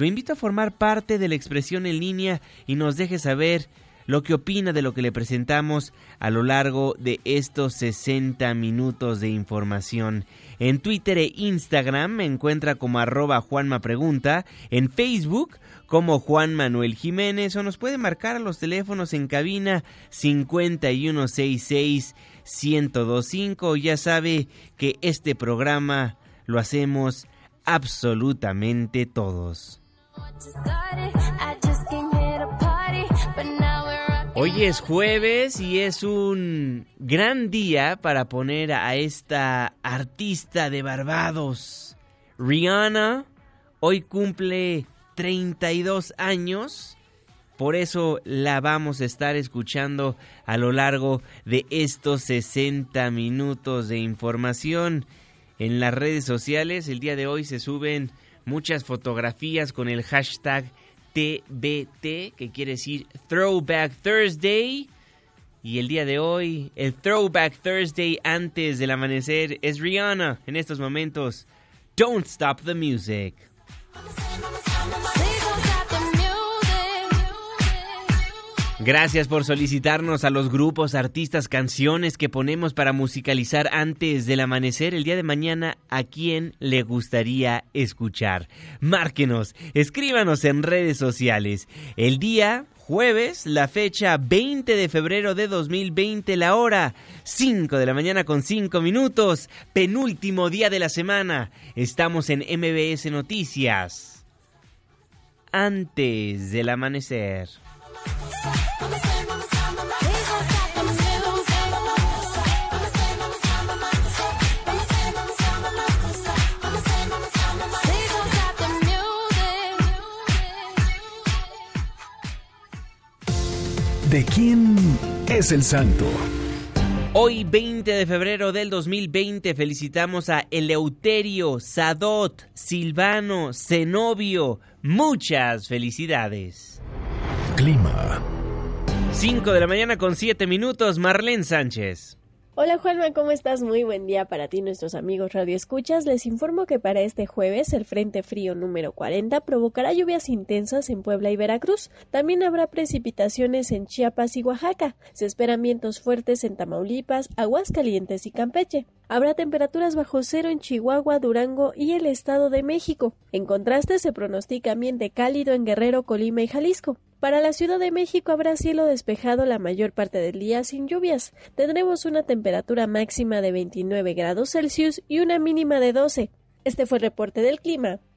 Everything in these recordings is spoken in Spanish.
lo invito a formar parte de la expresión en línea y nos deje saber lo que opina de lo que le presentamos a lo largo de estos 60 minutos de información. En Twitter e Instagram me encuentra como arroba Juanma Pregunta, en Facebook como Juan Manuel Jiménez o nos puede marcar a los teléfonos en cabina 5166 1025. Ya sabe que este programa lo hacemos absolutamente todos. Hoy es jueves y es un gran día para poner a esta artista de Barbados. Rihanna hoy cumple 32 años. Por eso la vamos a estar escuchando a lo largo de estos 60 minutos de información. En las redes sociales el día de hoy se suben muchas fotografías con el hashtag TBT, que quiere decir Throwback Thursday. Y el día de hoy, el Throwback Thursday antes del amanecer es Rihanna en estos momentos. Don't Stop the Music. Gracias por solicitarnos a los grupos, artistas, canciones que ponemos para musicalizar antes del amanecer el día de mañana a quien le gustaría escuchar. Márquenos, escríbanos en redes sociales. El día jueves, la fecha 20 de febrero de 2020, la hora 5 de la mañana con 5 minutos, penúltimo día de la semana. Estamos en MBS Noticias. Antes del amanecer. ¿De quién es el santo? Hoy 20 de febrero del 2020 felicitamos a Eleuterio, Sadot, Silvano, Zenobio. Muchas felicidades. Clima. 5 de la mañana con 7 minutos, Marlene Sánchez. Hola Juanma, ¿cómo estás? Muy buen día para ti, nuestros amigos Radio Escuchas. Les informo que para este jueves el Frente Frío número 40 provocará lluvias intensas en Puebla y Veracruz. También habrá precipitaciones en Chiapas y Oaxaca. Se esperan vientos fuertes en Tamaulipas, Aguascalientes y Campeche. Habrá temperaturas bajo cero en Chihuahua, Durango y el Estado de México. En contraste, se pronostica ambiente cálido en Guerrero, Colima y Jalisco. Para la Ciudad de México habrá cielo despejado la mayor parte del día sin lluvias. Tendremos una temperatura máxima de 29 grados Celsius y una mínima de 12. Este fue el reporte del clima.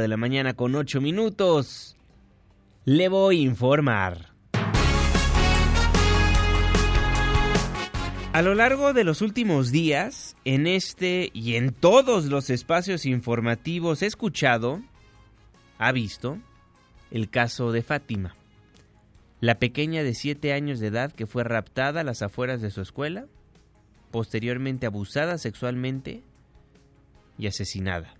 de la mañana con 8 minutos. Le voy a informar. A lo largo de los últimos días, en este y en todos los espacios informativos he escuchado, ha visto, el caso de Fátima, la pequeña de 7 años de edad que fue raptada a las afueras de su escuela, posteriormente abusada sexualmente y asesinada.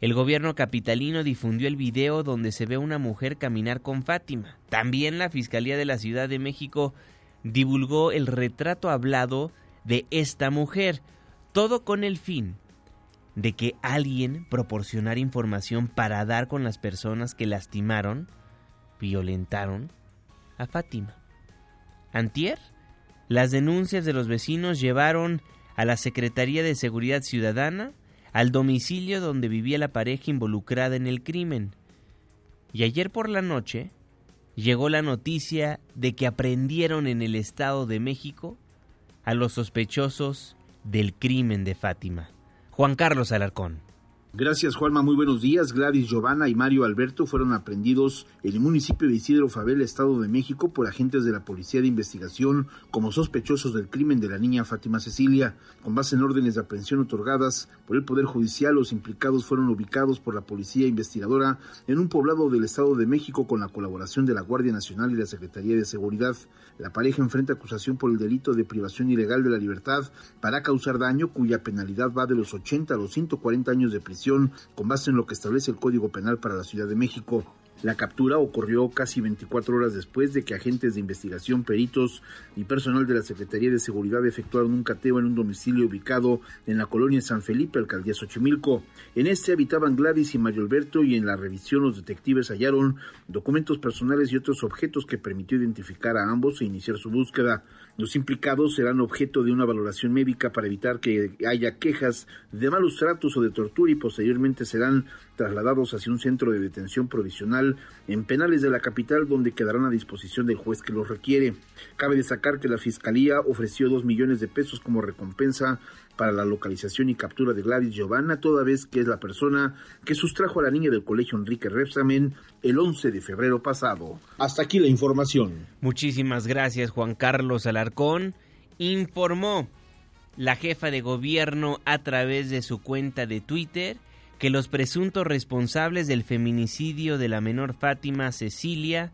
El gobierno capitalino difundió el video donde se ve una mujer caminar con Fátima. También la Fiscalía de la Ciudad de México divulgó el retrato hablado de esta mujer, todo con el fin de que alguien proporcionara información para dar con las personas que lastimaron, violentaron a Fátima. Antier, las denuncias de los vecinos llevaron a la Secretaría de Seguridad Ciudadana al domicilio donde vivía la pareja involucrada en el crimen. Y ayer por la noche llegó la noticia de que aprendieron en el Estado de México a los sospechosos del crimen de Fátima. Juan Carlos Alarcón. Gracias, Juanma. Muy buenos días. Gladys Giovanna y Mario Alberto fueron aprendidos en el municipio de Isidro Fabel, Estado de México, por agentes de la Policía de Investigación como sospechosos del crimen de la niña Fátima Cecilia. Con base en órdenes de aprehensión otorgadas por el Poder Judicial, los implicados fueron ubicados por la Policía Investigadora en un poblado del Estado de México con la colaboración de la Guardia Nacional y la Secretaría de Seguridad. La pareja enfrenta acusación por el delito de privación ilegal de la libertad para causar daño, cuya penalidad va de los 80 a los 140 años de prisión con base en lo que establece el Código Penal para la Ciudad de México. La captura ocurrió casi 24 horas después de que agentes de investigación, peritos y personal de la Secretaría de Seguridad efectuaron un cateo en un domicilio ubicado en la colonia San Felipe, alcaldía Xochimilco. En este habitaban Gladys y Mario Alberto y en la revisión los detectives hallaron documentos personales y otros objetos que permitió identificar a ambos e iniciar su búsqueda. Los implicados serán objeto de una valoración médica para evitar que haya quejas de malos tratos o de tortura y posteriormente serán trasladados hacia un centro de detención provisional en penales de la capital donde quedarán a disposición del juez que los requiere. Cabe destacar que la Fiscalía ofreció dos millones de pesos como recompensa para la localización y captura de Gladys Giovanna, toda vez que es la persona que sustrajo a la niña del colegio Enrique Repsamen el 11 de febrero pasado. Hasta aquí la información. Muchísimas gracias Juan Carlos Alarcón. Informó la jefa de gobierno a través de su cuenta de Twitter que los presuntos responsables del feminicidio de la menor Fátima Cecilia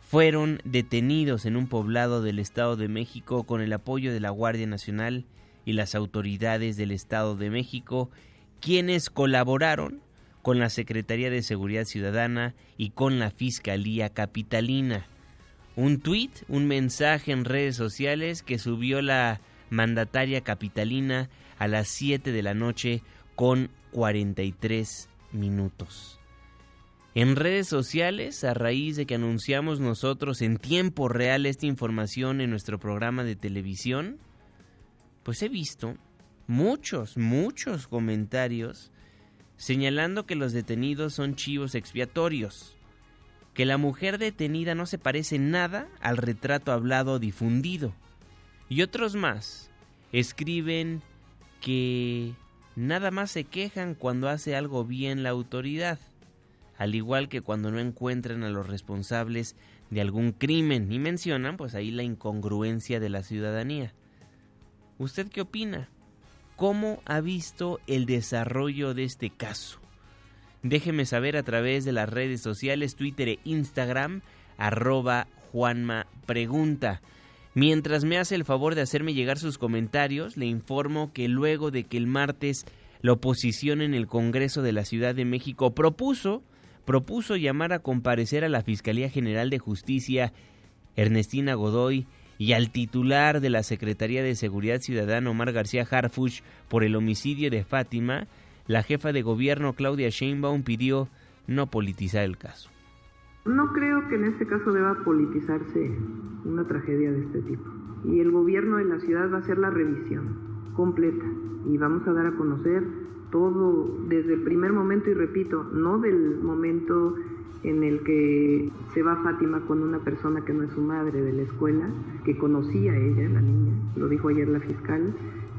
fueron detenidos en un poblado del Estado de México con el apoyo de la Guardia Nacional y las autoridades del Estado de México, quienes colaboraron con la Secretaría de Seguridad Ciudadana y con la Fiscalía Capitalina. Un tuit, un mensaje en redes sociales que subió la mandataria capitalina a las 7 de la noche con 43 minutos. En redes sociales, a raíz de que anunciamos nosotros en tiempo real esta información en nuestro programa de televisión, pues he visto muchos, muchos comentarios señalando que los detenidos son chivos expiatorios, que la mujer detenida no se parece nada al retrato hablado difundido, y otros más escriben que nada más se quejan cuando hace algo bien la autoridad, al igual que cuando no encuentran a los responsables de algún crimen y mencionan pues ahí la incongruencia de la ciudadanía. ¿Usted qué opina? ¿Cómo ha visto el desarrollo de este caso? Déjeme saber a través de las redes sociales, Twitter e Instagram, arroba Juanma Pregunta. Mientras me hace el favor de hacerme llegar sus comentarios, le informo que luego de que el martes la oposición en el Congreso de la Ciudad de México propuso, propuso llamar a comparecer a la Fiscalía General de Justicia, Ernestina Godoy, y al titular de la Secretaría de Seguridad Ciudadana, Omar García Harfuch, por el homicidio de Fátima, la jefa de gobierno Claudia Sheinbaum pidió no politizar el caso. No creo que en este caso deba politizarse una tragedia de este tipo. Y el gobierno de la ciudad va a hacer la revisión completa y vamos a dar a conocer todo desde el primer momento y repito, no del momento en el que se va Fátima con una persona que no es su madre de la escuela, que conocía a ella, la niña, lo dijo ayer la fiscal,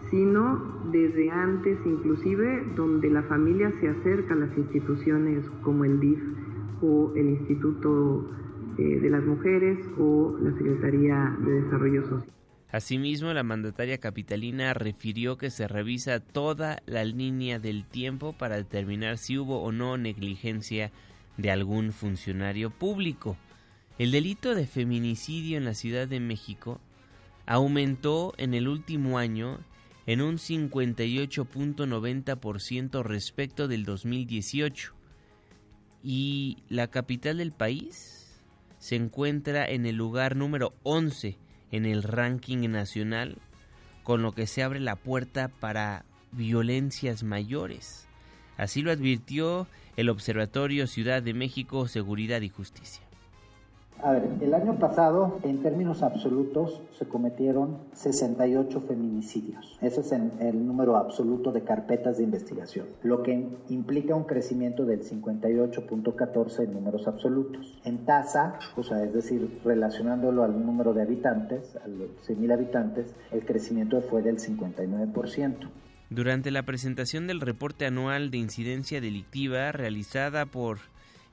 sino desde antes inclusive donde la familia se acerca a las instituciones como el DIF o el Instituto eh, de las Mujeres o la Secretaría de Desarrollo Social. Asimismo, la mandataria capitalina refirió que se revisa toda la línea del tiempo para determinar si hubo o no negligencia de algún funcionario público. El delito de feminicidio en la Ciudad de México aumentó en el último año en un 58.90% respecto del 2018 y la capital del país se encuentra en el lugar número 11 en el ranking nacional, con lo que se abre la puerta para violencias mayores. Así lo advirtió el Observatorio Ciudad de México Seguridad y Justicia. A ver, el año pasado, en términos absolutos, se cometieron 68 feminicidios. Ese es el número absoluto de carpetas de investigación, lo que implica un crecimiento del 58.14 en números absolutos. En tasa, o sea, es decir, relacionándolo al número de habitantes, a los 100.000 habitantes, el crecimiento fue del 59%. Durante la presentación del reporte anual de incidencia delictiva realizada por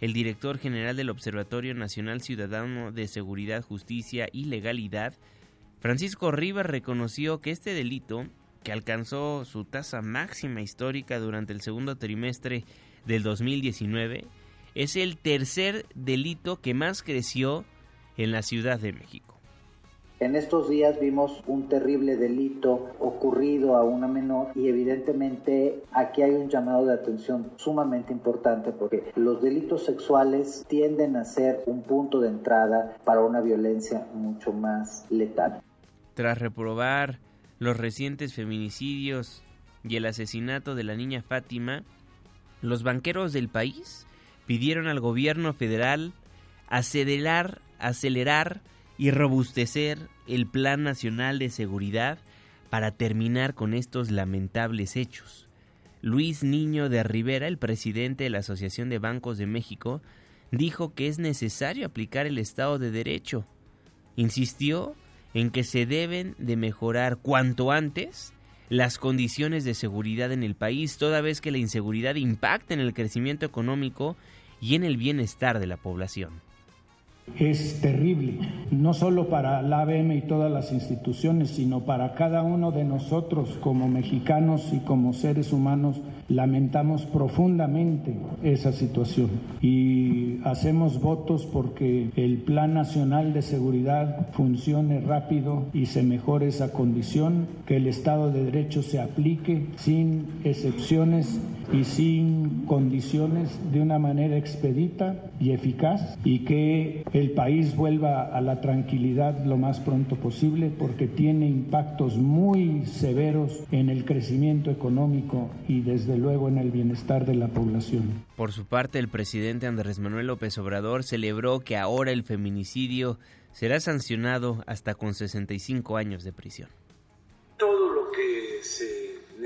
el director general del Observatorio Nacional Ciudadano de Seguridad, Justicia y Legalidad, Francisco Rivas reconoció que este delito, que alcanzó su tasa máxima histórica durante el segundo trimestre del 2019, es el tercer delito que más creció en la Ciudad de México. En estos días vimos un terrible delito ocurrido a una menor y evidentemente aquí hay un llamado de atención sumamente importante porque los delitos sexuales tienden a ser un punto de entrada para una violencia mucho más letal. Tras reprobar los recientes feminicidios y el asesinato de la niña Fátima, los banqueros del país pidieron al gobierno federal acelerar, acelerar y robustecer el Plan Nacional de Seguridad para terminar con estos lamentables hechos. Luis Niño de Rivera, el presidente de la Asociación de Bancos de México, dijo que es necesario aplicar el Estado de Derecho. Insistió en que se deben de mejorar cuanto antes las condiciones de seguridad en el país, toda vez que la inseguridad impacta en el crecimiento económico y en el bienestar de la población es terrible, no solo para la ABM y todas las instituciones, sino para cada uno de nosotros como mexicanos y como seres humanos. Lamentamos profundamente esa situación y hacemos votos porque el Plan Nacional de Seguridad funcione rápido y se mejore esa condición, que el Estado de Derecho se aplique sin excepciones y sin condiciones de una manera expedita y eficaz y que país vuelva a la tranquilidad lo más pronto posible porque tiene impactos muy severos en el crecimiento económico y desde luego en el bienestar de la población. Por su parte, el presidente Andrés Manuel López Obrador celebró que ahora el feminicidio será sancionado hasta con 65 años de prisión.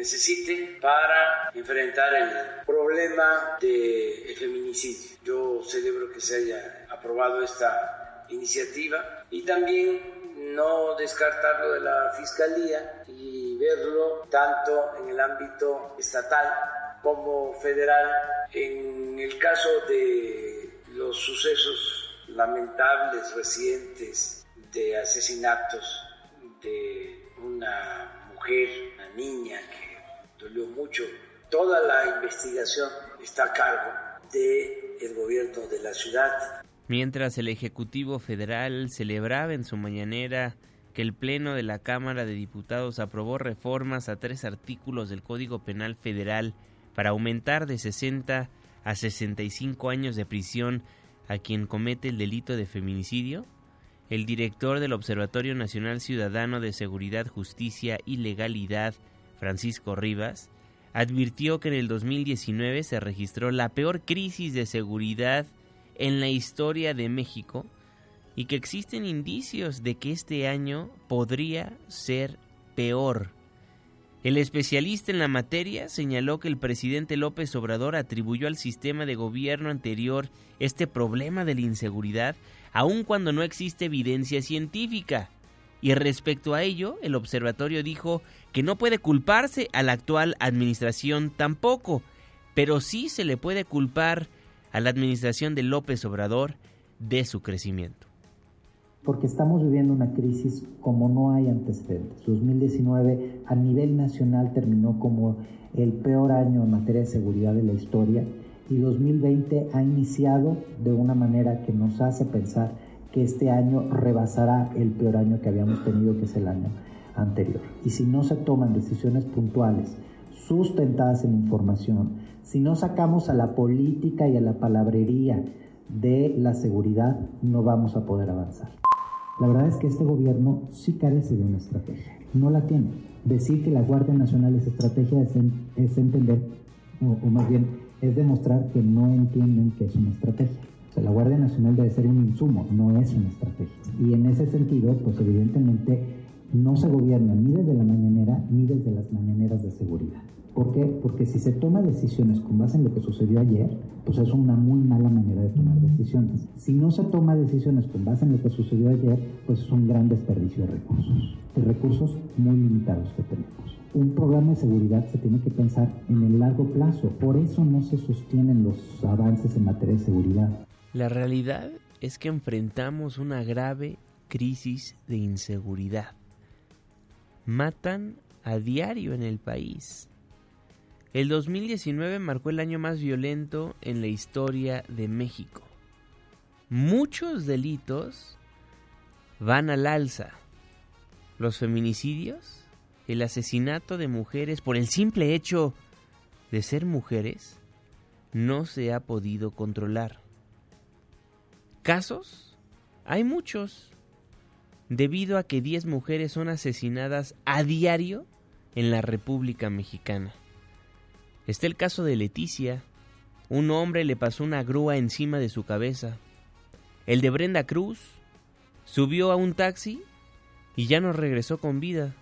Necesite para enfrentar el problema del feminicidio. Yo celebro que se haya aprobado esta iniciativa y también no descartarlo de la Fiscalía y verlo tanto en el ámbito estatal como federal. En el caso de los sucesos lamentables recientes de asesinatos de una mujer, una niña que dolió mucho, toda la investigación está a cargo del gobierno de la ciudad. Mientras el Ejecutivo Federal celebraba en su mañanera que el Pleno de la Cámara de Diputados aprobó reformas a tres artículos del Código Penal Federal para aumentar de 60 a 65 años de prisión a quien comete el delito de feminicidio, el director del Observatorio Nacional Ciudadano de Seguridad, Justicia y Legalidad, Francisco Rivas, advirtió que en el 2019 se registró la peor crisis de seguridad en la historia de México y que existen indicios de que este año podría ser peor. El especialista en la materia señaló que el presidente López Obrador atribuyó al sistema de gobierno anterior este problema de la inseguridad, aun cuando no existe evidencia científica. Y respecto a ello, el observatorio dijo que no puede culparse a la actual administración tampoco, pero sí se le puede culpar a la administración de López Obrador de su crecimiento porque estamos viviendo una crisis como no hay antecedentes. 2019 a nivel nacional terminó como el peor año en materia de seguridad de la historia y 2020 ha iniciado de una manera que nos hace pensar que este año rebasará el peor año que habíamos tenido, que es el año anterior. Y si no se toman decisiones puntuales, sustentadas en información, si no sacamos a la política y a la palabrería de la seguridad, no vamos a poder avanzar. La verdad es que este gobierno sí carece de una estrategia, no la tiene. Decir que la Guardia Nacional es estrategia es, entender, o, más bien es demostrar que no entienden que es una estrategia. La Guardia Nacional debe ser un insumo, no es una estrategia. Y en ese sentido, pues evidentemente no se gobierna ni desde la mañanera ni desde las mañaneras de seguridad. ¿Por qué? Porque si se toma decisiones con base en lo que sucedió ayer, pues es una muy mala manera de tomar decisiones. Si no se toma decisiones con base en lo que sucedió ayer, pues es un gran desperdicio de recursos, de recursos muy limitados que tenemos. Un programa de seguridad se tiene que pensar en el largo plazo, por eso no se sostienen los avances en materia de seguridad. La realidad es que enfrentamos una grave crisis de inseguridad. Matan a diario en el país el 2019 marcó el año más violento en la historia de México. Muchos delitos van al alza. Los feminicidios, el asesinato de mujeres por el simple hecho de ser mujeres, no se ha podido controlar. ¿Casos? Hay muchos. Debido a que 10 mujeres son asesinadas a diario en la República Mexicana. Está el caso de Leticia. Un hombre le pasó una grúa encima de su cabeza. El de Brenda Cruz subió a un taxi y ya no regresó con vida.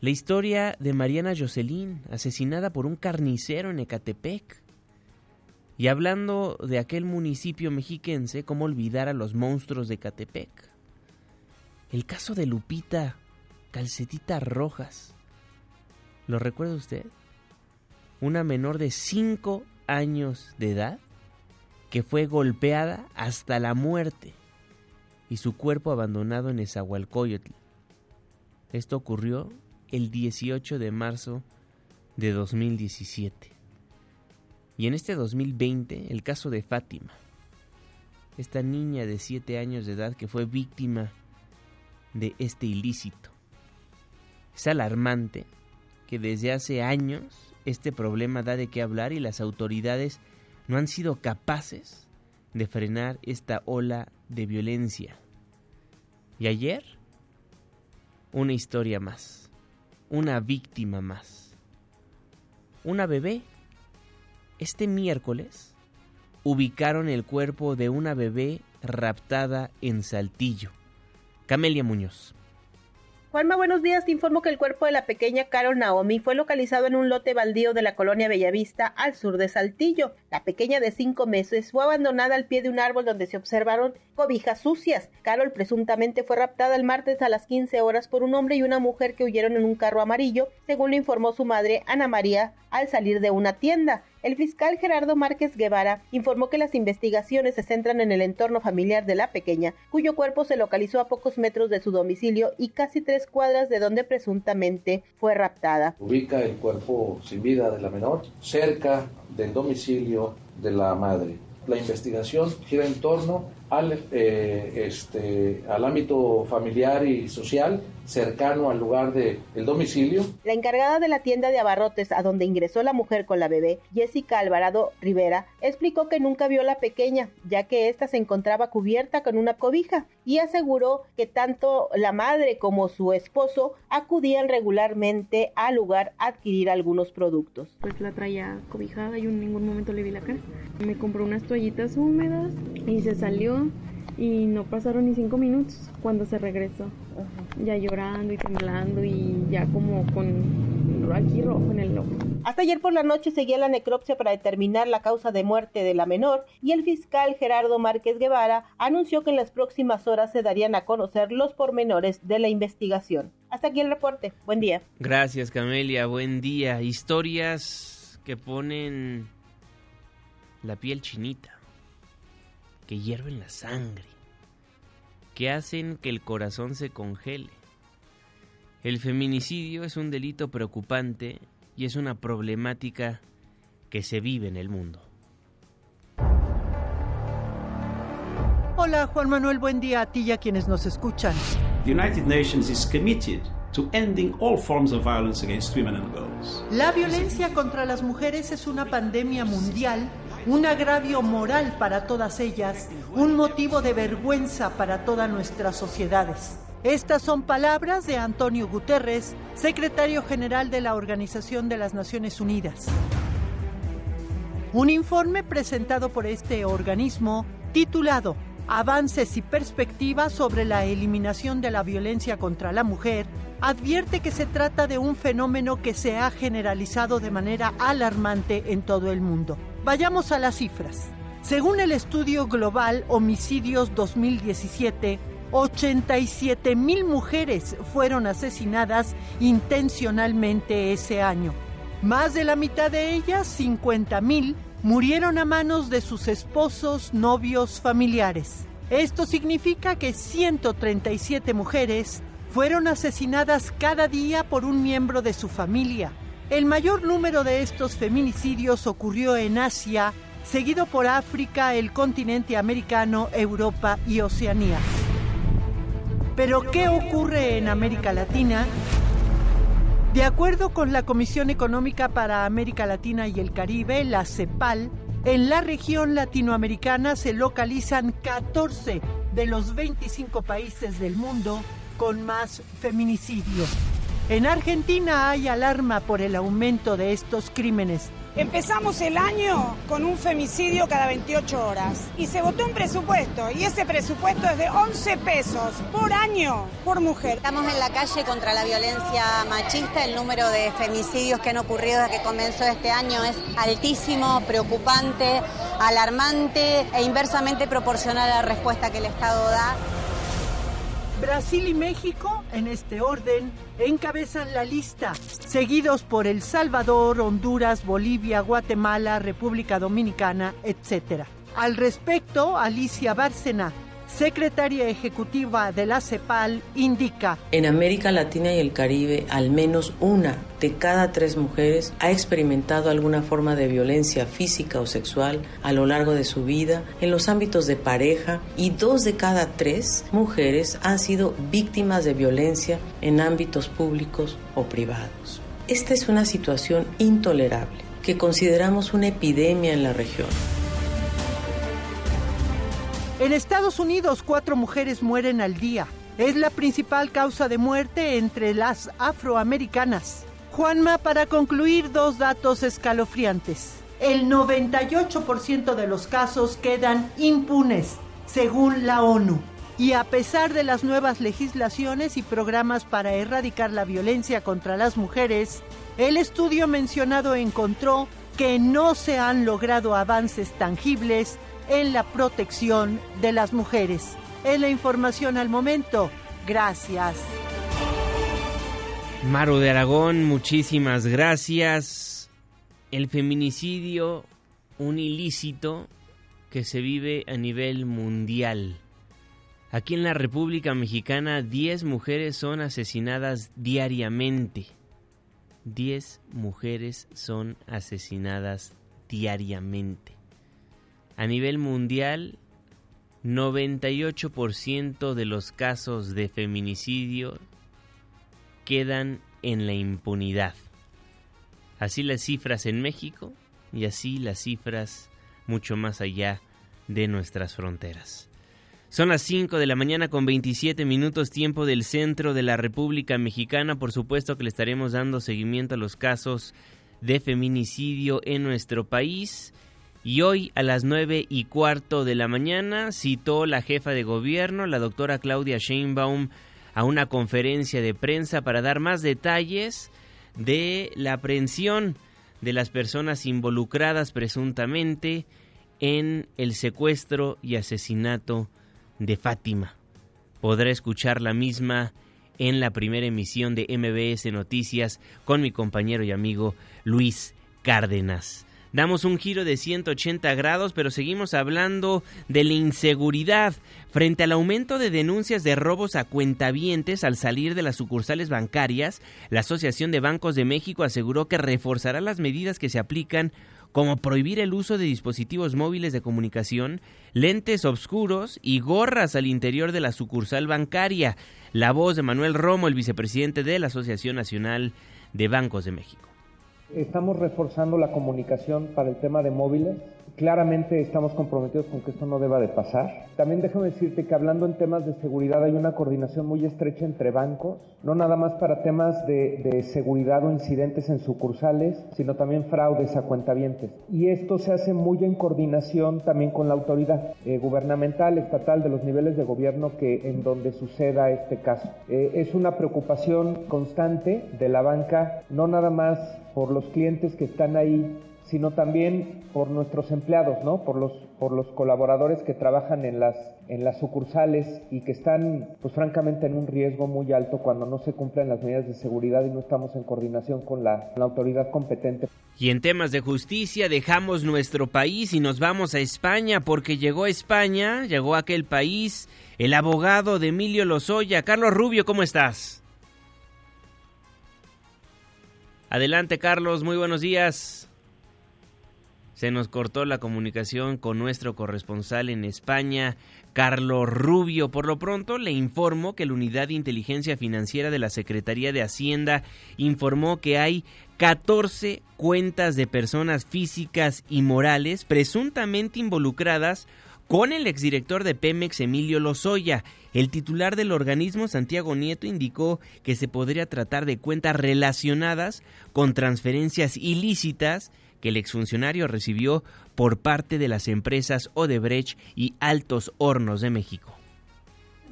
La historia de Mariana Jocelyn, asesinada por un carnicero en Ecatepec. Y hablando de aquel municipio mexiquense, ¿cómo olvidar a los monstruos de Ecatepec? El caso de Lupita, calcetitas rojas. ¿Lo recuerda usted? una menor de 5 años de edad que fue golpeada hasta la muerte y su cuerpo abandonado en Esahualcoyotl. Esto ocurrió el 18 de marzo de 2017. Y en este 2020, el caso de Fátima, esta niña de 7 años de edad que fue víctima de este ilícito. Es alarmante que desde hace años este problema da de qué hablar y las autoridades no han sido capaces de frenar esta ola de violencia. Y ayer, una historia más, una víctima más, una bebé. Este miércoles ubicaron el cuerpo de una bebé raptada en Saltillo. Camelia Muñoz. Juanma, buenos días. Te informo que el cuerpo de la pequeña Carol Naomi fue localizado en un lote baldío de la colonia Bellavista, al sur de Saltillo. La pequeña de cinco meses fue abandonada al pie de un árbol donde se observaron cobijas sucias. Carol presuntamente fue raptada el martes a las 15 horas por un hombre y una mujer que huyeron en un carro amarillo, según lo informó su madre Ana María al salir de una tienda. El fiscal Gerardo Márquez Guevara informó que las investigaciones se centran en el entorno familiar de la pequeña, cuyo cuerpo se localizó a pocos metros de su domicilio y casi tres cuadras de donde presuntamente fue raptada. Ubica el cuerpo sin vida de la menor cerca del domicilio de la madre. La investigación gira en torno al, eh, este, al ámbito familiar y social cercano al lugar del el domicilio. La encargada de la tienda de abarrotes a donde ingresó la mujer con la bebé, Jessica Alvarado Rivera, explicó que nunca vio a la pequeña, ya que ésta se encontraba cubierta con una cobija y aseguró que tanto la madre como su esposo acudían regularmente al lugar a adquirir algunos productos. Pues la traía cobijada y en ningún momento le vi la cara. Me compró unas toallitas húmedas y se salió y no pasaron ni cinco minutos cuando se regresó. Ya llorando y temblando y ya como con aquí rojo en el ojo. Hasta ayer por la noche seguía la necropsia para determinar la causa de muerte de la menor y el fiscal Gerardo Márquez Guevara anunció que en las próximas horas se darían a conocer los pormenores de la investigación. Hasta aquí el reporte. Buen día. Gracias Camelia, buen día. Historias que ponen la piel chinita que hierven la sangre, que hacen que el corazón se congele. El feminicidio es un delito preocupante y es una problemática que se vive en el mundo. Hola Juan Manuel, buen día a ti y a quienes nos escuchan. The United Nations is committed to ending all forms of violence against women and girls. La violencia contra las mujeres es una pandemia mundial un agravio moral para todas ellas, un motivo de vergüenza para todas nuestras sociedades. Estas son palabras de Antonio Guterres, secretario general de la Organización de las Naciones Unidas. Un informe presentado por este organismo titulado Avances y perspectivas sobre la eliminación de la violencia contra la mujer advierte que se trata de un fenómeno que se ha generalizado de manera alarmante en todo el mundo. Vayamos a las cifras. Según el estudio global Homicidios 2017, 87 mil mujeres fueron asesinadas intencionalmente ese año. Más de la mitad de ellas, 50 mil, murieron a manos de sus esposos, novios, familiares. Esto significa que 137 mujeres fueron asesinadas cada día por un miembro de su familia. El mayor número de estos feminicidios ocurrió en Asia, seguido por África, el continente americano, Europa y Oceanía. Pero, ¿qué ocurre en América Latina? De acuerdo con la Comisión Económica para América Latina y el Caribe, la CEPAL, en la región latinoamericana se localizan 14 de los 25 países del mundo con más feminicidios. En Argentina hay alarma por el aumento de estos crímenes. Empezamos el año con un femicidio cada 28 horas y se votó un presupuesto y ese presupuesto es de 11 pesos por año por mujer. Estamos en la calle contra la violencia machista, el número de femicidios que han ocurrido desde que comenzó este año es altísimo, preocupante, alarmante e inversamente proporcional a la respuesta que el Estado da. Brasil y México, en este orden, encabezan la lista, seguidos por El Salvador, Honduras, Bolivia, Guatemala, República Dominicana, etc. Al respecto, Alicia Bárcena, secretaria ejecutiva de la CEPAL, indica. En América Latina y el Caribe, al menos una de cada tres mujeres ha experimentado alguna forma de violencia física o sexual a lo largo de su vida en los ámbitos de pareja y dos de cada tres mujeres han sido víctimas de violencia en ámbitos públicos o privados. Esta es una situación intolerable que consideramos una epidemia en la región. En Estados Unidos, cuatro mujeres mueren al día. Es la principal causa de muerte entre las afroamericanas. Juanma, para concluir, dos datos escalofriantes. El 98% de los casos quedan impunes, según la ONU. Y a pesar de las nuevas legislaciones y programas para erradicar la violencia contra las mujeres, el estudio mencionado encontró que no se han logrado avances tangibles en la protección de las mujeres. Es la información al momento. Gracias. Maro de Aragón, muchísimas gracias. El feminicidio, un ilícito que se vive a nivel mundial. Aquí en la República Mexicana, 10 mujeres son asesinadas diariamente. 10 mujeres son asesinadas diariamente. A nivel mundial, 98% de los casos de feminicidio quedan en la impunidad. Así las cifras en México y así las cifras mucho más allá de nuestras fronteras. Son las 5 de la mañana con 27 minutos tiempo del centro de la República Mexicana. Por supuesto que le estaremos dando seguimiento a los casos de feminicidio en nuestro país. Y hoy a las nueve y cuarto de la mañana citó la jefa de gobierno, la doctora Claudia Sheinbaum, a una conferencia de prensa para dar más detalles de la aprehensión de las personas involucradas presuntamente en el secuestro y asesinato de Fátima. Podrá escuchar la misma en la primera emisión de MBS Noticias con mi compañero y amigo Luis Cárdenas. Damos un giro de 180 grados, pero seguimos hablando de la inseguridad. Frente al aumento de denuncias de robos a cuentavientes al salir de las sucursales bancarias, la Asociación de Bancos de México aseguró que reforzará las medidas que se aplican como prohibir el uso de dispositivos móviles de comunicación, lentes oscuros y gorras al interior de la sucursal bancaria. La voz de Manuel Romo, el vicepresidente de la Asociación Nacional de Bancos de México. Estamos reforzando la comunicación para el tema de móviles. Claramente estamos comprometidos con que esto no deba de pasar. También déjame decirte que hablando en temas de seguridad hay una coordinación muy estrecha entre bancos, no nada más para temas de, seguridad o incidentes en sucursales, sino también fraudes a cuentavientes. Y esto se hace muy en coordinación también con la autoridad eh, gubernamental, estatal, de los niveles de gobierno que en donde suceda este caso. Eh, es una preocupación constante de la banca, no nada más por los clientes que están ahí, sino también por nuestros empleados, ¿no? Por los, por los colaboradores que trabajan en las, en las sucursales y que están, pues francamente, en un riesgo muy alto cuando no se cumplen las medidas de seguridad y no estamos en coordinación con la, la autoridad competente. Y en temas de justicia dejamos nuestro país y nos vamos a España porque llegó a España, llegó a aquel país, el abogado de Emilio Lozoya. Carlos Rubio, ¿cómo estás? Adelante, Carlos, muy buenos días. Se nos cortó la comunicación con nuestro corresponsal en España, Carlos Rubio. Por lo pronto, le informo que la Unidad de Inteligencia Financiera de la Secretaría de Hacienda informó que hay 14 cuentas de personas físicas y morales presuntamente involucradas con el exdirector de Pemex, Emilio Lozoya. El titular del organismo, Santiago Nieto, indicó que se podría tratar de cuentas relacionadas con transferencias ilícitas que el exfuncionario recibió por parte de las empresas Odebrecht y Altos Hornos de México.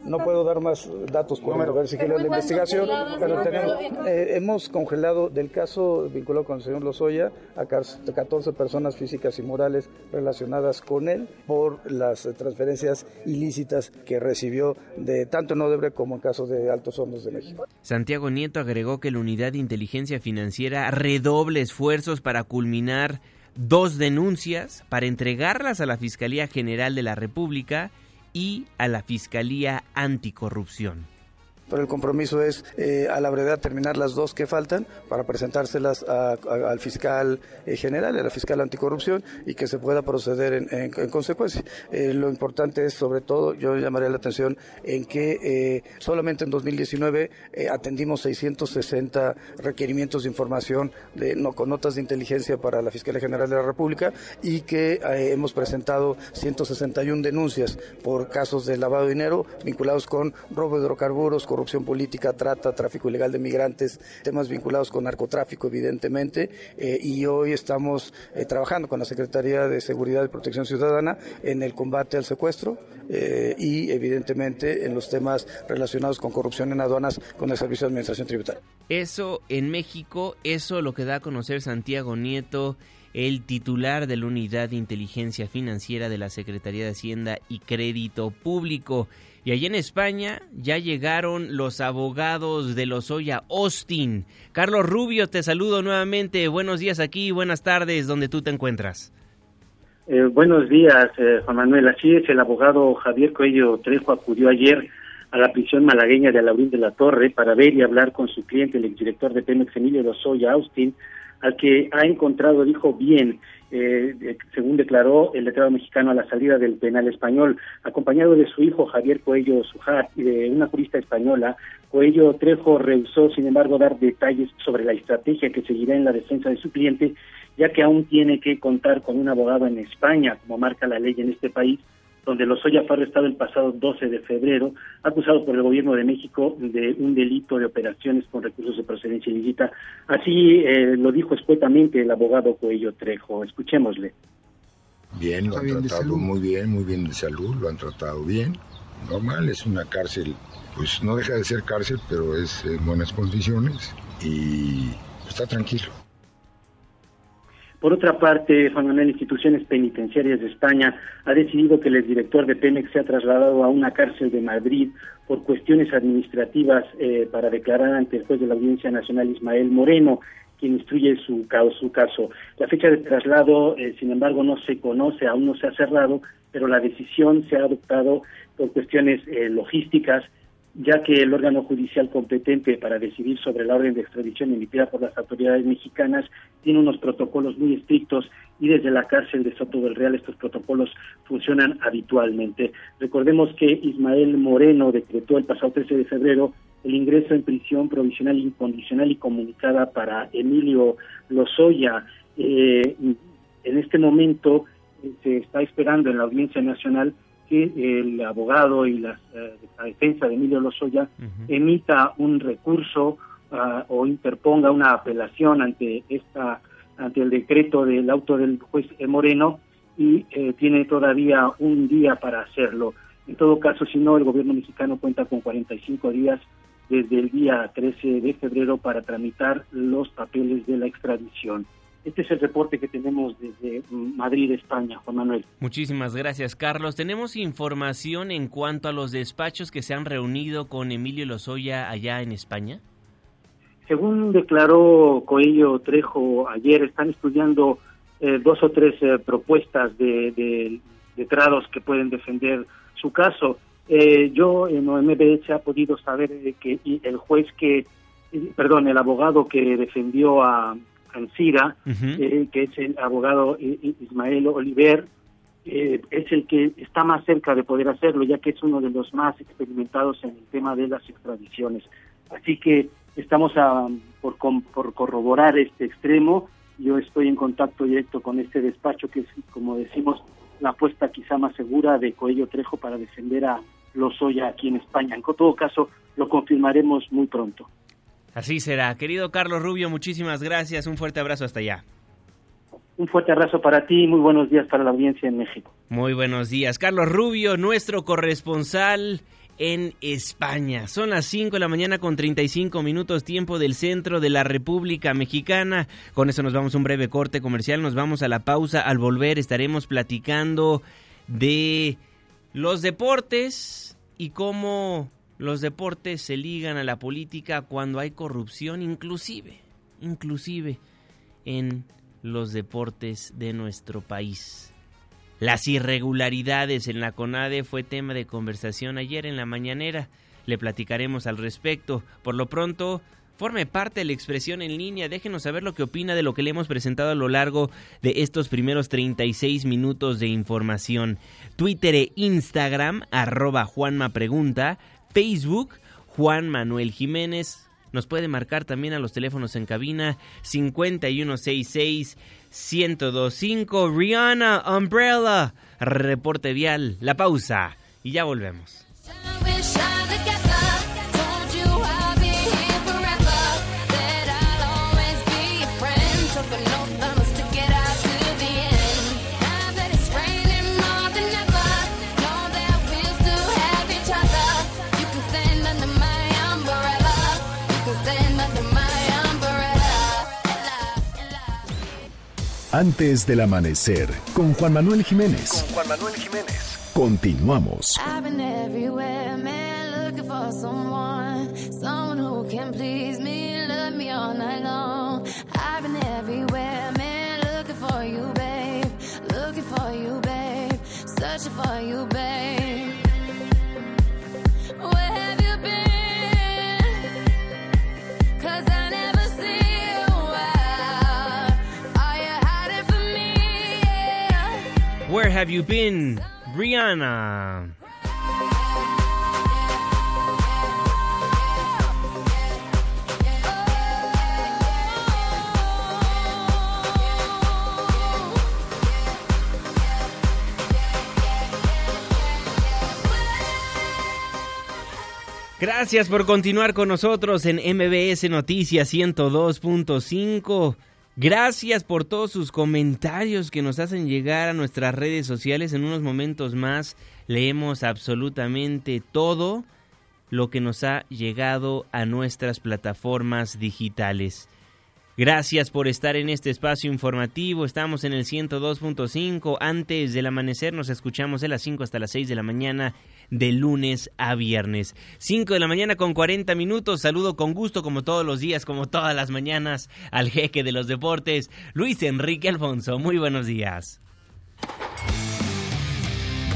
No puedo dar más datos por el ver sigilo de la investigación, pero tenemos, eh, hemos congelado del caso vinculado con el señor Lozoya a 14 personas físicas y morales relacionadas con él por las transferencias ilícitas que recibió de tanto en Odebrecht como en caso de Altos Hornos de México. Santiago Nieto agregó que la Unidad de Inteligencia Financiera redoble esfuerzos para culminar dos denuncias para entregarlas a la Fiscalía General de la República y a la Fiscalía Anticorrupción pero el compromiso es eh, a la brevedad terminar las dos que faltan para presentárselas al fiscal eh, general, a la fiscal anticorrupción y que se pueda proceder en, consecuencia. Eh, lo importante es, sobre todo, yo llamaría la atención en que solamente en 2019 atendimos 660 requerimientos de información de, no, con notas de inteligencia para la Fiscalía General de la República y que hemos presentado 161 denuncias por casos de lavado de dinero vinculados con robo de hidrocarburos, corrupción política, trata, tráfico ilegal de migrantes, temas vinculados con narcotráfico, evidentemente, eh, y hoy estamos eh, trabajando con la Secretaría de Seguridad y Protección Ciudadana en el combate al secuestro eh, y, evidentemente, en los temas relacionados con corrupción en aduanas con el Servicio de Administración Tributaria. Eso en México, eso lo que da a conocer Santiago Nieto el titular de la Unidad de Inteligencia Financiera de la Secretaría de Hacienda y Crédito Público. Y allí en España ya llegaron los abogados de Lozoya Austin. Carlos Rubio, te saludo nuevamente. Buenos días aquí, buenas tardes, donde tú te encuentras. Eh, buenos días, eh, Juan Manuel. Así es, el abogado Javier Coello Trejo acudió ayer a la prisión malagueña de Alaurín de la Torre para ver y hablar con su cliente, el exdirector de Pemex, Emilio Lozoya Austin, al que ha encontrado, dijo, bien, eh, según declaró el letrado mexicano a la salida del penal español, acompañado de su hijo Javier Coello Sujar y de una jurista española, Coello Trejo rehusó, sin embargo, dar detalles sobre la estrategia que seguirá en la defensa de su cliente, ya que aún tiene que contar con un abogado en España, como marca la ley en este país, donde Lozoya fue arrestado el pasado 12 de febrero, acusado por el gobierno de México de un delito de operaciones con recursos de procedencia ilícita. Así eh, lo dijo escuetamente el abogado Coello Trejo. Escuchémosle. Bien, lo han tratado muy bien, muy bien de salud, lo han tratado bien. Normal, es una cárcel, pues no deja de ser cárcel, pero es en buenas condiciones y está tranquilo. Por otra parte, Juan Manuel, instituciones penitenciarias de España ha decidido que el exdirector de Pemex sea trasladado a una cárcel de Madrid por cuestiones administrativas eh, para declarar ante el juez de la Audiencia Nacional Ismael Moreno, quien instruye su, su caso. La fecha de traslado, eh, sin embargo, no se conoce, aún no se ha cerrado, pero la decisión se ha adoptado por cuestiones eh, logísticas ya que el órgano judicial competente para decidir sobre la orden de extradición emitida por las autoridades mexicanas tiene unos protocolos muy estrictos y desde la cárcel de Soto del Real estos protocolos funcionan habitualmente. Recordemos que Ismael Moreno decretó el pasado 13 de febrero el ingreso en prisión provisional incondicional y comunicada para Emilio Lozoya. Eh, en este momento eh, se está esperando en la Audiencia Nacional que el abogado y la, eh, defensa de Emilio Lozoya emita un recurso ah, o interponga una apelación ante esta ante el decreto del auto del juez Moreno y eh, tiene todavía un día para hacerlo. En todo caso, si no, el gobierno mexicano cuenta con 45 días desde el día 13 de febrero para tramitar los papeles de la extradición. Este es el reporte que tenemos desde Madrid, España, Juan Manuel. Muchísimas gracias, Carlos. ¿Tenemos información en cuanto a los despachos que se han reunido con Emilio Lozoya allá en España? Según declaró Coello Trejo ayer, están estudiando eh, dos o tres eh, propuestas de, letrados que pueden defender su caso. Eh, yo en OMB se ha podido saber que el juez que, perdón, el abogado que defendió a Eh, que es el abogado Ismael Oliver, eh, es el que está más cerca de poder hacerlo, ya que es uno de los más experimentados en el tema de las extradiciones. Así que estamos a, por, por corroborar este extremo. Yo estoy en contacto directo con este despacho, que es, como decimos, la apuesta quizá más segura de Coello Trejo para defender a Lozoya aquí en España. En todo caso, lo confirmaremos muy pronto. Así será. Querido Carlos Rubio, muchísimas gracias. Un fuerte abrazo hasta allá. Un fuerte abrazo para ti y muy buenos días para la audiencia en México. Muy buenos días. Carlos Rubio, nuestro corresponsal en España. Son las 5 de la mañana con 35 minutos tiempo del centro de la República Mexicana. Con eso nos vamos a un breve corte comercial, nos vamos a la pausa. Al volver estaremos platicando de los deportes y cómo los deportes se ligan a la política cuando hay corrupción, inclusive, inclusive en los deportes de nuestro país. Las irregularidades en la CONADE fue tema de conversación ayer en la mañanera. Le platicaremos al respecto. Por lo pronto, forme parte de la expresión en línea. Déjenos saber lo que opina de lo que le hemos presentado a lo largo de estos primeros 36 minutos de información. Twitter e Instagram, arroba Juanma. Facebook, Juan Manuel Jiménez. Nos puede marcar también a los teléfonos en cabina 5166 1025 Rihanna Umbrella. Reporte vial, la pausa y ya volvemos. Antes del amanecer, con Juan Manuel Jiménez. Con Juan Manuel Jiménez. Continuamos. I've been everywhere, man, looking for someone, someone who can please me, love me all night long. I've been everywhere, man, looking for you, babe, looking for you, babe, searching for you, babe. Have You Been? Brianna. Gracias por continuar con nosotros en MBS Noticias 102.5. Gracias por todos sus comentarios que nos hacen llegar a nuestras redes sociales. En unos momentos más leemos absolutamente todo lo que nos ha llegado a nuestras plataformas digitales. Gracias por estar en este espacio informativo. Estamos en el 102.5. Antes del amanecer nos escuchamos de las 5 hasta las 6 de la mañana de lunes a viernes. 5 de la mañana con 40 minutos. Saludo con gusto como todos los días, como todas las mañanas al jeque de los deportes, Luis Enrique Alfonso. Muy buenos días.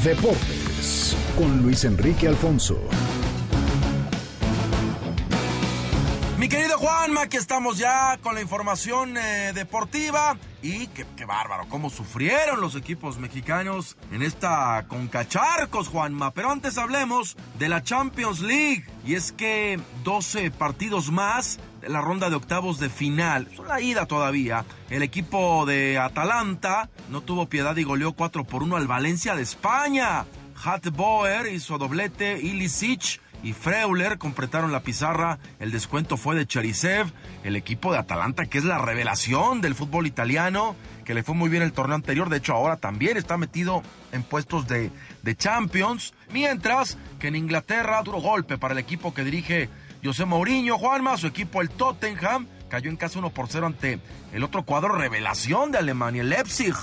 Deportes con Luis Enrique Alfonso. Mi querido Juanma, aquí estamos ya con la información eh, deportiva. Y qué, bárbaro, cómo sufrieron los equipos mexicanos en esta concacharcos, Juanma. Pero antes hablemos de la Champions League. Y es que 12 partidos más de la ronda de octavos de final. Es la ida todavía. El equipo de Atalanta no tuvo piedad y goleó 4 por 1 al Valencia de España. Hat Boer hizo doblete, Ilicic y Freuler completaron la pizarra. El descuento fue de Cherisev, el equipo de Atalanta, que es la revelación del fútbol italiano, que le fue muy bien el torneo anterior. De hecho, ahora también está metido en puestos de, de Champions. Mientras que en Inglaterra, duro golpe para el equipo que dirige José Mourinho. Juanma, su equipo, el Tottenham, cayó en casa 1 por 0 ante el otro cuadro revelación de Alemania, el Leipzig.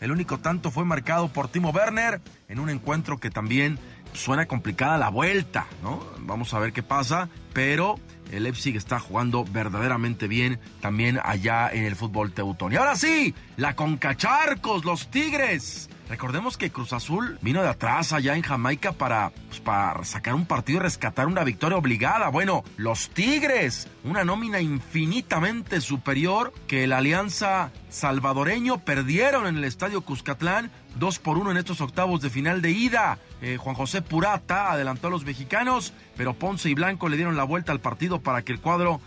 El único tanto fue marcado por Timo Werner en un encuentro que también suena complicada la vuelta, ¿no? Vamos a ver qué pasa, pero el Leipzig está jugando verdaderamente bien también allá en el fútbol teutón. Y ahora sí, la Concacharcos, los Tigres. Recordemos que Cruz Azul vino de atrás allá en Jamaica para, pues, para sacar un partido y rescatar una victoria obligada. Bueno, los Tigres, una nómina infinitamente superior que el Alianza Salvadoreño perdieron en el Estadio Cuscatlán 2 por 1 en estos octavos de final de ida. Eh, Juan José Purata adelantó a los mexicanos, pero Ponce y Blanco le dieron la vuelta al partido para que el cuadro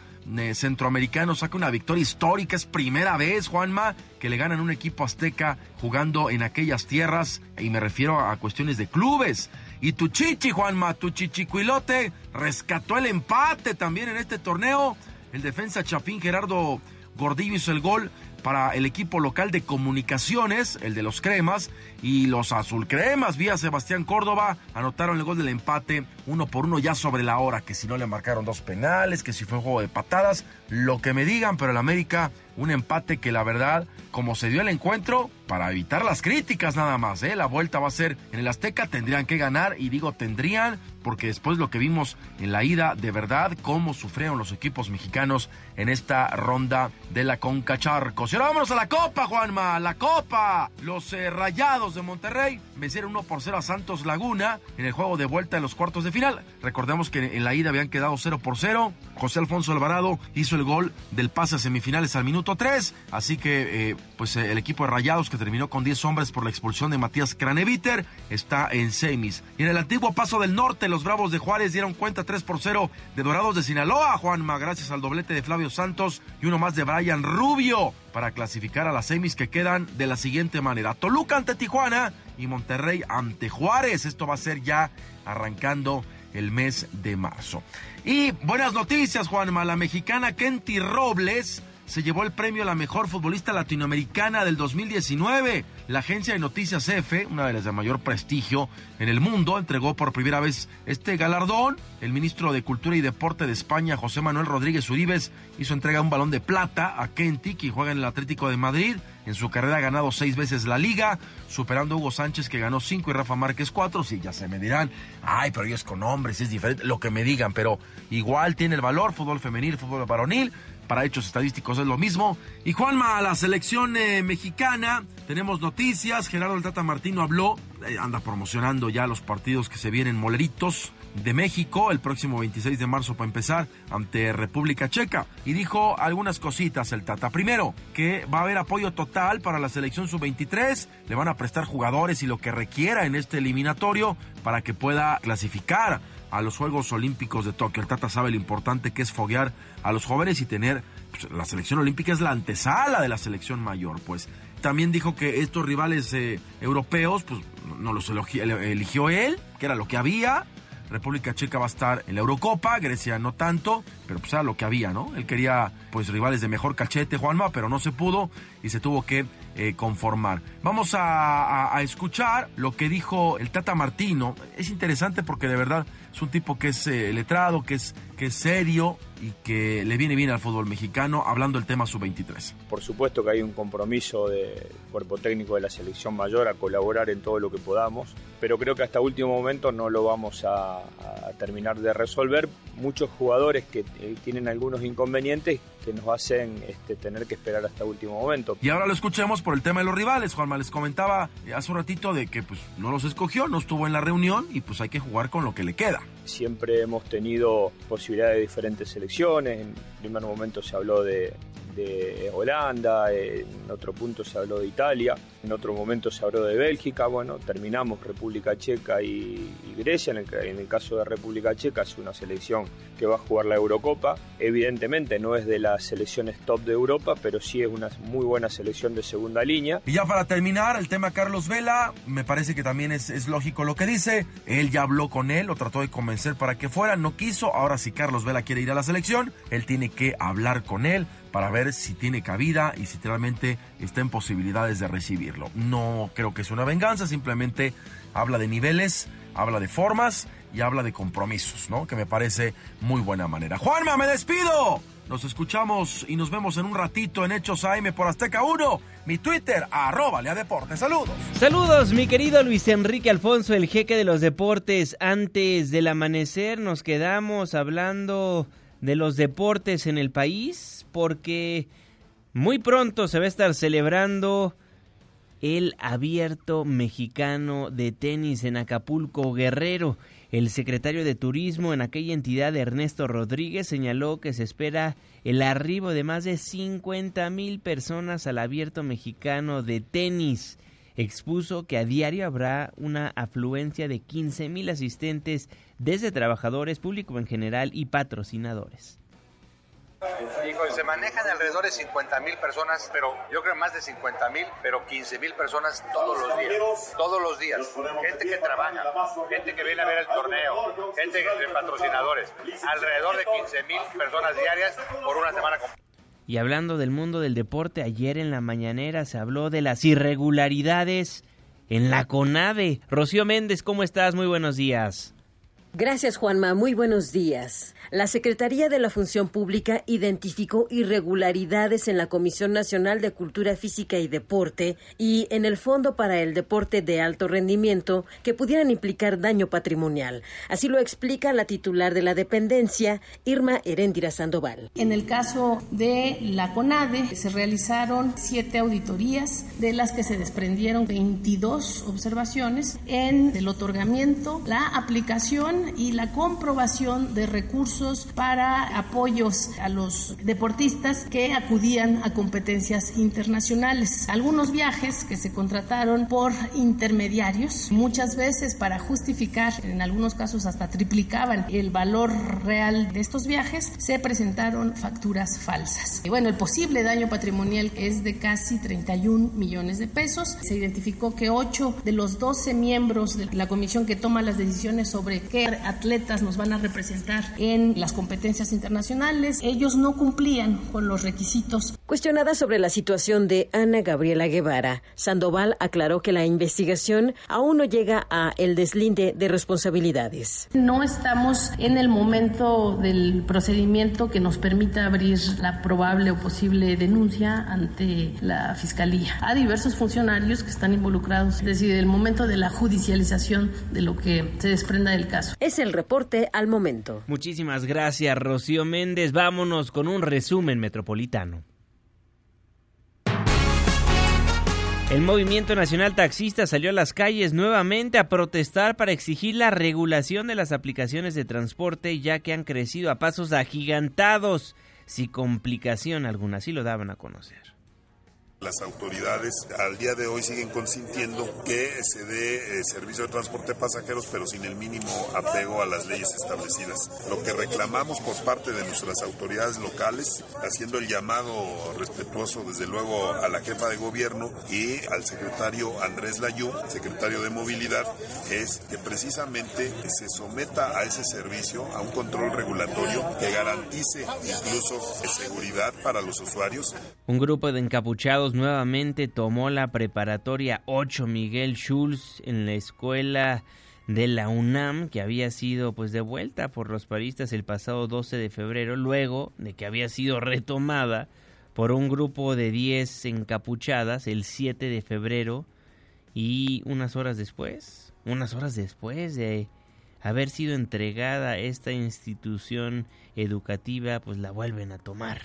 centroamericano saque una victoria histórica. Es primera vez, Juanma, que le ganan un equipo azteca jugando en aquellas tierras. Y me refiero a cuestiones de clubes. Y tu chichi, Juanma, tu chichicuilote, rescató el empate también en este torneo. El defensa Chapín Gerardo Gordillo hizo el gol para el equipo local de comunicaciones, el de los cremas, y los azul cremas, vía Sebastián Córdoba, anotaron el gol del empate uno por uno ya sobre la hora, que si no le marcaron dos penales, que si fue juego de patadas, lo que me digan, pero el América, un empate que la verdad, como se dio el encuentro, para evitar las críticas nada más, ¿eh? la vuelta va a ser en el Azteca, tendrían que ganar, y digo tendrían, porque después lo que vimos en la ida, de verdad, cómo sufrieron los equipos mexicanos en esta ronda de la Conca Charcos. Y ahora vámonos a la Copa, Juanma, la Copa. Los eh, Rayados de Monterrey vencieron 1 por 0 a Santos Laguna en el juego de vuelta de los cuartos de final. Recordemos que en la ida habían quedado 0 por 0. José Alfonso Alvarado hizo el gol del pase a semifinales al minuto 3. Así que, eh, pues eh, el equipo de Rayados, que terminó con 10 hombres por la expulsión de Matías Craneviter, está en semis. Y en el antiguo Paso del Norte, los Bravos de Juárez dieron cuenta 3 por 0 de Dorados de Sinaloa, Juanma, gracias al doblete de Flavio Santos y uno más de Brian Rubio para clasificar a las semis que quedan de la siguiente manera. Toluca ante Tijuana y Monterrey ante Juárez. Esto va a ser ya arrancando el mes de marzo. Y buenas noticias, Juanma. La mexicana Kenty Robles se llevó el premio a la mejor futbolista latinoamericana del 2019. La agencia de noticias EFE, una de las de mayor prestigio en el mundo, entregó por primera vez este galardón. El ministro de Cultura y Deporte de España, José Manuel Rodríguez Uribes, hizo entrega un balón de plata a Kenty, que juega en el Atlético de Madrid. En su carrera ha ganado seis veces la liga, superando a Hugo Sánchez que ganó cinco y Rafa Márquez cuatro. Sí, ya se me dirán, ay, pero ellos con hombres, es diferente, lo que me digan, pero igual tiene el valor, fútbol femenil, fútbol varonil para hechos estadísticos es lo mismo. Y Juanma, la selección eh, mexicana, tenemos noticias. Gerardo el Tata Martino habló, eh, anda promocionando ya los partidos que se vienen moleritos de México el próximo 26 de marzo para empezar ante República Checa. Y dijo algunas cositas el Tata. Primero, que va a haber apoyo total para la selección sub-23, le van a prestar jugadores y lo que requiera en este eliminatorio para que pueda clasificar a los Juegos Olímpicos de Tokio. El Tata sabe lo importante que es foguear a los jóvenes y tener pues, la selección olímpica es la antesala de la selección mayor, pues también dijo que estos rivales eh, europeos, pues no los eligió él, que era lo que había. República Checa va a estar en la Eurocopa, Grecia no tanto, pero pues era lo que había, ¿no? Él quería pues rivales de mejor cachete, Juanma, pero no se pudo y se tuvo que eh, conformar. Vamos a, escuchar lo que dijo el Tata Martino. Es interesante porque de verdad es un tipo que es eh, letrado, que es, que serio y que le viene bien al fútbol mexicano hablando del tema sub-23. Por supuesto que hay un compromiso del cuerpo técnico de la selección mayor a colaborar en todo lo que podamos, pero creo que hasta último momento no lo vamos a, a terminar de resolver. Muchos jugadores que eh, tienen algunos inconvenientes que nos hacen este, tener que esperar hasta último momento. Y ahora lo escuchemos por el tema de los rivales. Juanma les comentaba hace un ratito de que pues no los escogió, no estuvo en la reunión y pues hay que jugar con lo que le queda. Siempre hemos tenido posibilidades de diferentes selecciones. En primer momento se habló de, de Holanda, en otro punto se habló de Italia, en otro momento se habló de Bélgica, bueno, terminamos República Checa y, Grecia, en el, caso de República Checa es una selección que va a jugar la Eurocopa, evidentemente no es de las selecciones top de Europa, pero sí es una muy buena selección de segunda línea. Y ya para terminar, el tema Carlos Vela, me parece que también es, es lógico lo que dice, él ya habló con él, lo trató de convencer para que fuera, no quiso, ahora si Carlos Vela quiere ir a la selección, él tiene que hablar con él, para ver si tiene cabida y si realmente está en posibilidades de recibirlo. No creo que es una venganza, simplemente habla de niveles, habla de formas y habla de compromisos, ¿no? Que me parece muy buena manera. Juanma, me despido. Nos escuchamos y nos vemos en un ratito en Hechos AM por Azteca 1. Mi Twitter, arroba Lea Deportes. Saludos. Saludos, mi querido Luis Enrique Alfonso, el jeque de los deportes. Antes del amanecer nos quedamos hablando de los deportes en el país porque muy pronto se va a estar celebrando el abierto mexicano de tenis en Acapulco Guerrero. El secretario de Turismo en aquella entidad, Ernesto Rodríguez, señaló que se espera el arribo de más de 50 mil personas al abierto mexicano de tenis. Expuso que a diario habrá una afluencia de 15 mil asistentes desde trabajadores, público en general y patrocinadores. Hijo, se manejan alrededor de 50 mil personas, pero yo creo más de 50 mil, pero 15 mil personas todos los días. Todos los días. Gente que trabaja, gente que viene a ver el torneo, gente de patrocinadores. Alrededor de 15 mil personas diarias por una semana completa. Y hablando del mundo del deporte, ayer en la mañanera se habló de las irregularidades en la CONADE. Rocío Méndez, ¿cómo estás? Muy buenos días. Gracias, Juanma. Muy buenos días. La Secretaría de la Función Pública identificó irregularidades en la Comisión Nacional de Cultura Física y Deporte y en el Fondo para el Deporte de Alto Rendimiento que pudieran implicar daño patrimonial. Así lo explica la titular de la dependencia, Irma Heréndira Sandoval. En el caso de la CONADE se realizaron siete auditorías, de las que se desprendieron 22 observaciones en el otorgamiento, la aplicación y la comprobación de recursos para apoyos a los deportistas que acudían a competencias internacionales. Algunos viajes que se contrataron por intermediarios, muchas veces para justificar, en algunos casos hasta triplicaban el valor real de estos viajes, se presentaron facturas falsas. Y bueno, el posible daño patrimonial es de casi 31 millones de pesos. Se identificó que 8 de los 12 miembros de la comisión que toma las decisiones sobre qué atletas nos van a representar en las competencias internacionales. Ellos no cumplían con los requisitos. Cuestionada sobre la situación de Ana Gabriela Guevara, Sandoval aclaró que la investigación aún no llega a el deslinde de responsabilidades. No estamos en el momento del procedimiento que nos permita abrir la probable o posible denuncia ante la Fiscalía. A diversos funcionarios que están involucrados, es decir, el momento de la judicialización de lo que se desprenda del caso. Es el reporte al momento. Muchísimas gracias, Rocío Méndez. Vámonos con un resumen metropolitano. El Movimiento Nacional Taxista salió a las calles nuevamente a protestar para exigir la regulación de las aplicaciones de transporte ya que han crecido a pasos agigantados, sin complicación alguna, así lo daban a conocer. Las autoridades al día de hoy siguen consintiendo que se dé eh, servicio de transporte de pasajeros, pero sin el mínimo apego a las leyes establecidas. Lo que reclamamos por parte de nuestras autoridades locales, haciendo el llamado respetuoso desde luego a la jefa de gobierno y al secretario Andrés Layú, secretario de Movilidad, es que precisamente se someta a ese servicio, a un control regulatorio que garantice incluso seguridad para los usuarios. Un grupo de encapuchados nuevamente tomó la preparatoria 8 Miguel Schulz en la escuela de la UNAM que había sido pues devuelta por los paristas el pasado 12 de febrero luego de que había sido retomada por un grupo de 10 encapuchadas el 7 de febrero y unas horas después, unas horas después de haber sido entregada esta institución educativa pues la vuelven a tomar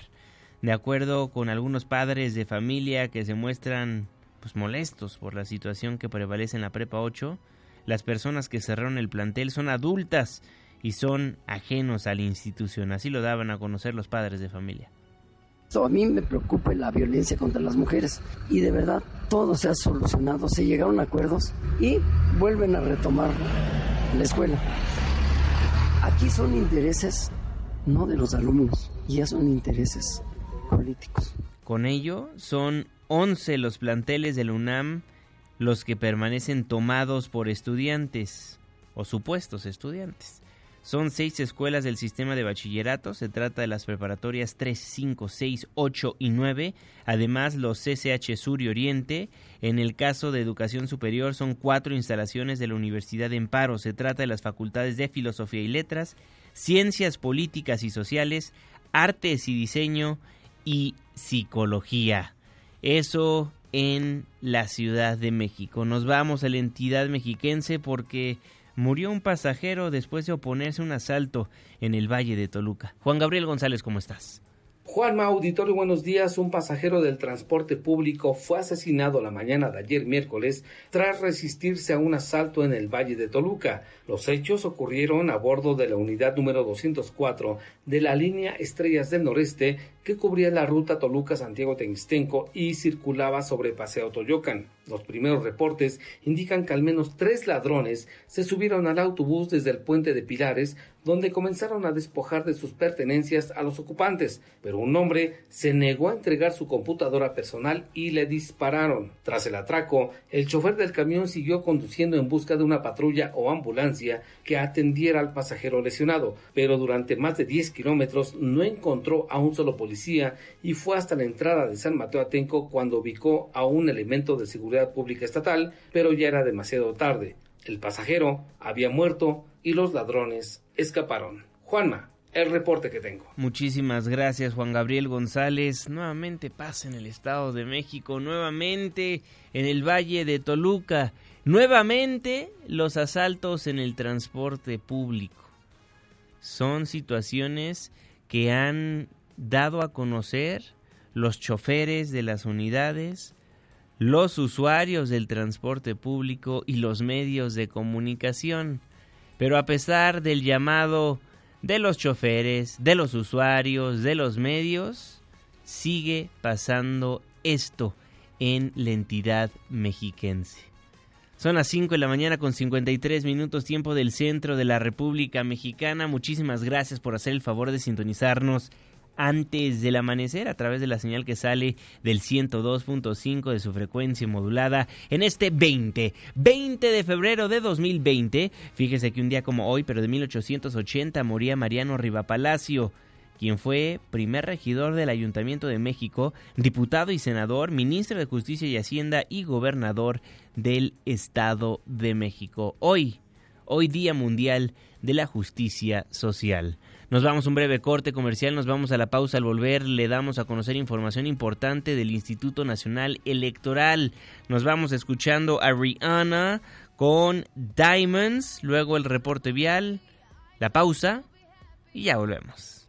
de acuerdo con algunos padres de familia que se muestran pues molestos por la situación que prevalece en la Prepa 8, las personas que cerraron el plantel son adultas y son ajenos a la institución, así lo daban a conocer los padres de familia. A mí me preocupa la violencia contra las mujeres y de verdad todo se ha solucionado, se llegaron a acuerdos y vuelven a retomar la escuela. Aquí son intereses no de los alumnos, ya son intereses Con ello, son 11 los planteles de la UNAM los que permanecen tomados por estudiantes o supuestos estudiantes. Son seis escuelas del sistema de bachillerato, se trata de las preparatorias 3, 5, 6, 8 y 9, además los CCH Sur y Oriente. En el caso de educación superior son cuatro instalaciones de la Universidad de Amparo, se trata de las facultades de Filosofía y Letras, Ciencias Políticas y Sociales, Artes y Diseño y Psicología. Eso en la Ciudad de México. Nos vamos a la entidad mexiquense porque murió un pasajero después de oponerse a un asalto en el Valle de Toluca. Juan Gabriel González, ¿cómo estás? Juanma Auditorio, buenos días. Un pasajero del transporte público fue asesinado la mañana de ayer miércoles tras resistirse a un asalto en el Valle de Toluca. Los hechos ocurrieron a bordo de la unidad número 204 de la línea Estrellas del Noreste que cubría la ruta Toluca-Santiago-Texistenco y circulaba sobre Paseo Toyocan. Los primeros reportes indican que al menos tres ladrones se subieron al autobús desde el puente de Pilares, donde comenzaron a despojar de sus pertenencias a los ocupantes, pero un hombre se negó a entregar su computadora personal y le dispararon. Tras el atraco, el chofer del camión siguió conduciendo en busca de una patrulla o ambulancia que atendiera al pasajero lesionado, pero durante más de 10 kilómetros no encontró a un solo policía y fue hasta la entrada de San Mateo Atenco cuando ubicó a un elemento de seguridad pública estatal, pero ya era demasiado tarde. El pasajero había muerto y los ladrones escaparon. Juanma, el reporte que tengo. Muchísimas gracias Juan Gabriel González. Nuevamente pasa en el Estado de México, nuevamente en el Valle de Toluca, nuevamente los asaltos en el transporte público. Son situaciones que han dado a conocer los choferes de las unidades, los usuarios del transporte público y los medios de comunicación. Pero a pesar del llamado de los choferes, de los usuarios, de los medios, sigue pasando esto en la entidad mexiquense. Son las 5 de la mañana con 53 minutos tiempo del centro de la República Mexicana. Muchísimas gracias por hacer el favor de sintonizarnos antes del amanecer a través de la señal que sale del 102.5 de su frecuencia modulada en este 20, 20 de febrero de 2020. Fíjese que un día como hoy, pero de 1880, moría Mariano Rivapalacio quien fue primer regidor del Ayuntamiento de México, diputado y senador, ministro de Justicia y Hacienda y gobernador del Estado de México. Hoy, hoy Día Mundial de la Justicia Social. Nos vamos a un breve corte comercial, nos vamos a la pausa al volver, le damos a conocer información importante del Instituto Nacional Electoral. Nos vamos escuchando a Rihanna con Diamonds, luego el reporte vial, la pausa y ya volvemos.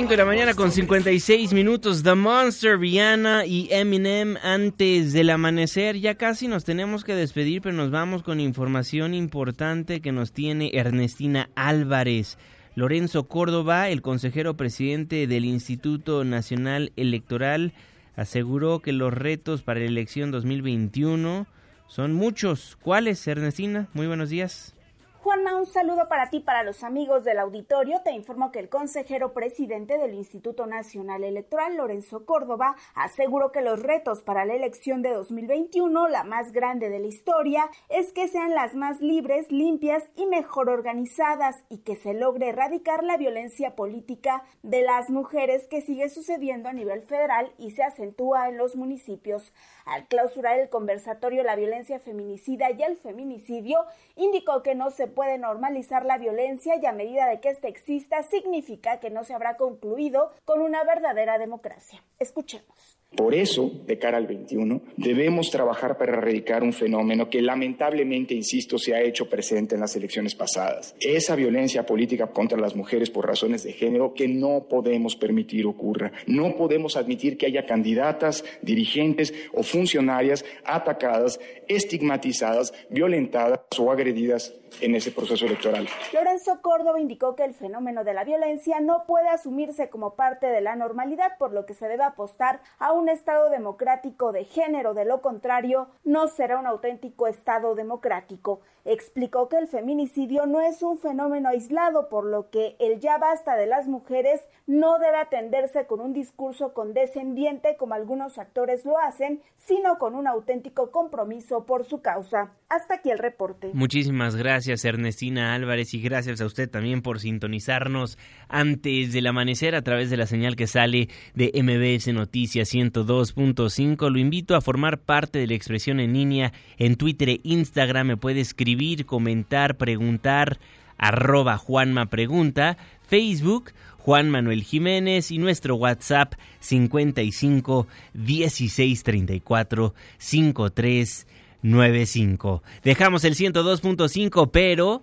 Cinco de la mañana con 56 minutos. The Monster, Rihanna y Eminem antes del amanecer. Ya casi nos tenemos que despedir, pero nos vamos con información importante que nos tiene Ernestina Álvarez. Lorenzo Córdoba, el consejero presidente del Instituto Nacional Electoral, aseguró que los retos para la elección 2021 son muchos. ¿Cuáles, Ernestina? Muy buenos días. Juanma, un saludo para ti, para los amigos del auditorio. Te informo que el consejero presidente del Instituto Nacional Electoral, Lorenzo Córdoba, aseguró que los retos para la elección de 2021, la más grande de la historia, es que sean las más libres, limpias y mejor organizadas y que se logre erradicar la violencia política de las mujeres que sigue sucediendo a nivel federal y se acentúa en los municipios. Al clausurar el conversatorio La violencia feminicida y el feminicidio, indicó que no se puede normalizar la violencia y a medida de que ésta exista significa que no se habrá concluido con una verdadera democracia. Escuchemos. Por eso, de cara al 21, debemos trabajar para erradicar un fenómeno que lamentablemente, insisto, se ha hecho presente en las elecciones pasadas. Esa violencia política contra las mujeres por razones de género que no podemos permitir ocurra. No podemos admitir que haya candidatas, dirigentes o funcionarias atacadas, estigmatizadas, violentadas o agredidas en ese proceso electoral. Lorenzo Córdoba indicó que el fenómeno de la violencia no puede asumirse como parte de la normalidad, por lo que se debe apostar a un Estado democrático de género. De lo contrario, no será un auténtico Estado democrático. Explicó que el feminicidio no es un fenómeno aislado, por lo que el ya basta de las mujeres no debe atenderse con un discurso condescendiente como algunos actores lo hacen, sino con un auténtico compromiso por su causa. Hasta aquí el reporte. Muchísimas gracias Ernestina Álvarez y gracias a usted también por sintonizarnos antes del amanecer a través de la señal que sale de MBS Noticias 102.5. Lo invito a formar parte de la expresión en línea en Twitter e Instagram. Me puede escribir, comentar, preguntar arroba Juanma Pregunta, Facebook Juan Manuel Jiménez y nuestro WhatsApp 55 16 34 53 95. Dejamos el 102.5, pero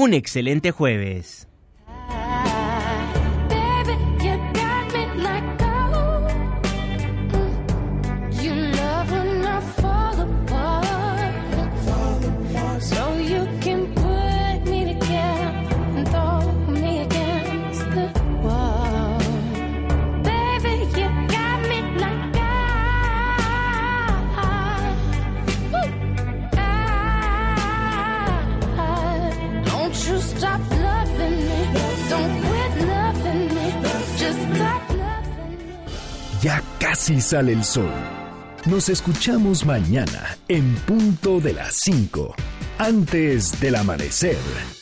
un excelente jueves. Casi sale el sol. Nos escuchamos mañana en punto de las 5, antes del amanecer.